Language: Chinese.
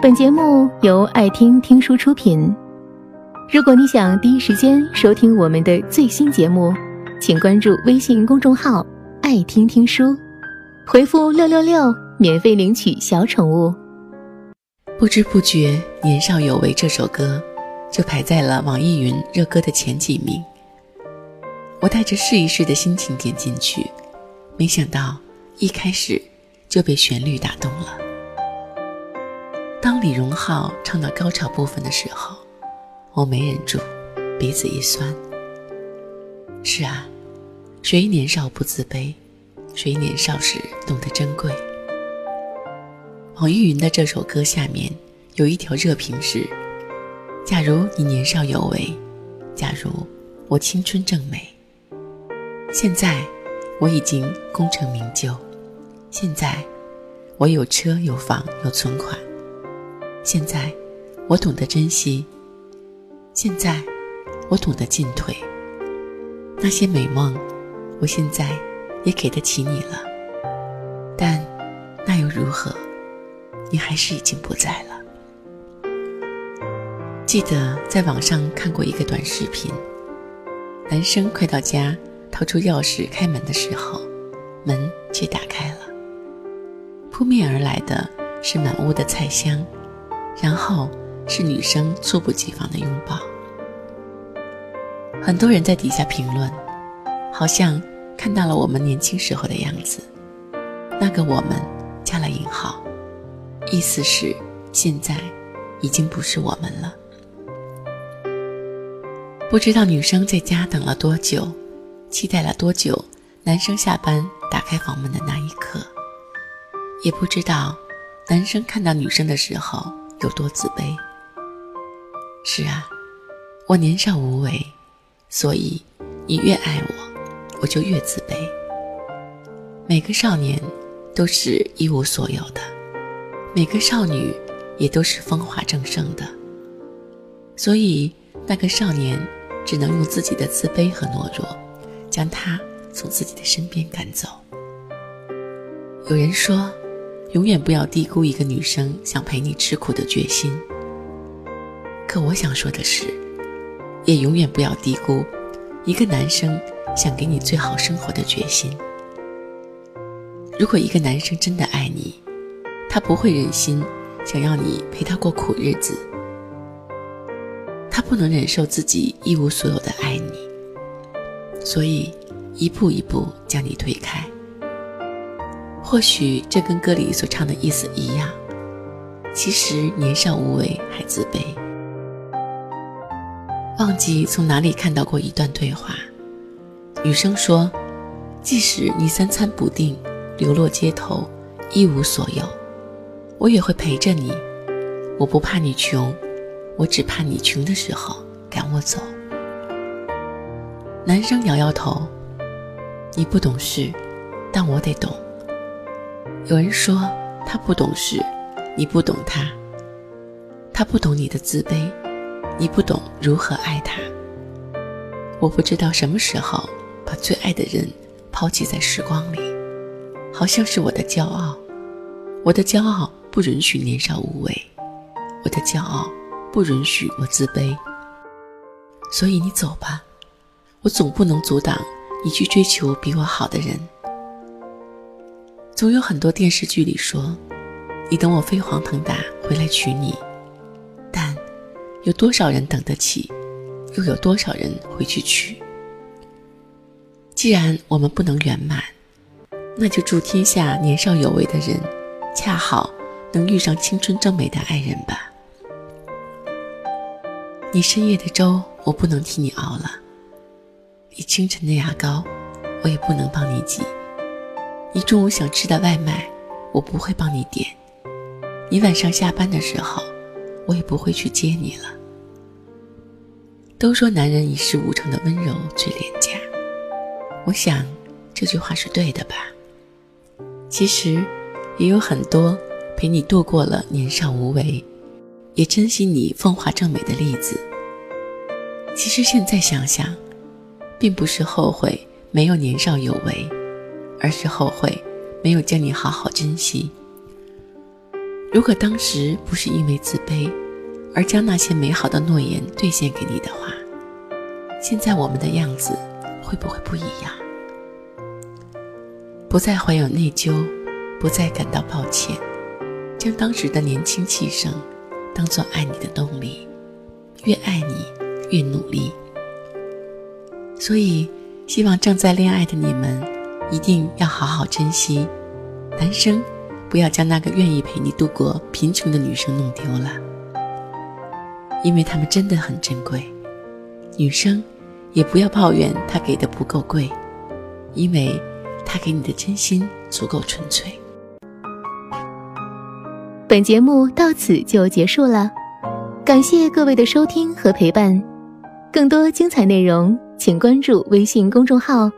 本节目由爱听听书出品。如果你想第一时间收听我们的最新节目，请关注微信公众号“爱听听书”，回复“六六六”免费领取小宠物。不知不觉，《年少有为》这首歌就排在了网易云热歌的前几名。我带着试一试的心情点进去，没想到一开始就被旋律打动了。当李荣浩唱到高潮部分的时候，我没忍住，鼻子一酸。是啊，谁年少不自卑？谁年少时懂得珍贵？网易云的这首歌下面有一条热评是：“假如你年少有为，假如我青春正美，现在我已经功成名就，现在我有车有房有存款。”现在，我懂得珍惜。现在，我懂得进退。那些美梦，我现在也给得起你了。但，那又如何？你还是已经不在了。记得在网上看过一个短视频，男生快到家，掏出钥匙开门的时候，门却打开了。扑面而来的是满屋的菜香。然后是女生猝不及防的拥抱。很多人在底下评论，好像看到了我们年轻时候的样子。那个我们加了引号，意思是现在已经不是我们了。不知道女生在家等了多久，期待了多久，男生下班打开房门的那一刻，也不知道男生看到女生的时候。有多自卑？是啊，我年少无为，所以你越爱我，我就越自卑。每个少年都是一无所有的，每个少女也都是风华正盛的，所以那个少年只能用自己的自卑和懦弱，将他从自己的身边赶走。有人说。永远不要低估一个女生想陪你吃苦的决心。可我想说的是，也永远不要低估一个男生想给你最好生活的决心。如果一个男生真的爱你，他不会忍心想要你陪他过苦日子，他不能忍受自己一无所有的爱你，所以一步一步将你推开。或许这跟歌里所唱的意思一样，其实年少无为还自卑。忘记从哪里看到过一段对话，女生说：“即使你三餐不定，流落街头，一无所有，我也会陪着你。我不怕你穷，我只怕你穷的时候赶我走。”男生摇摇头：“你不懂事，但我得懂。”有人说他不懂事，你不懂他。他不懂你的自卑，你不懂如何爱他。我不知道什么时候把最爱的人抛弃在时光里，好像是我的骄傲。我的骄傲不允许年少无为，我的骄傲不允许我自卑。所以你走吧，我总不能阻挡你去追求比我好的人。总有很多电视剧里说：“你等我飞黄腾达回来娶你。”但有多少人等得起？又有多少人会去娶？既然我们不能圆满，那就祝天下年少有为的人，恰好能遇上青春正美的爱人吧。你深夜的粥，我不能替你熬了；你清晨的牙膏，我也不能帮你挤。你中午想吃的外卖，我不会帮你点；你晚上下班的时候，我也不会去接你了。都说男人一事无成的温柔最廉价，我想这句话是对的吧？其实也有很多陪你度过了年少无为，也珍惜你风华正美的例子。其实现在想想，并不是后悔没有年少有为。而是后悔，没有将你好好珍惜。如果当时不是因为自卑，而将那些美好的诺言兑现给你的话，现在我们的样子会不会不一样？不再怀有内疚，不再感到抱歉，将当时的年轻气盛当做爱你的动力，越爱你越努力。所以，希望正在恋爱的你们一定要好好珍惜，男生。不要将那个愿意陪你度过贫穷的女生弄丢了，因为她们真的很珍贵。女生也不要抱怨他给的不够贵，因为他给你的真心足够纯粹。本节目到此就结束了，感谢各位的收听和陪伴。更多精彩内容，请关注微信公众号“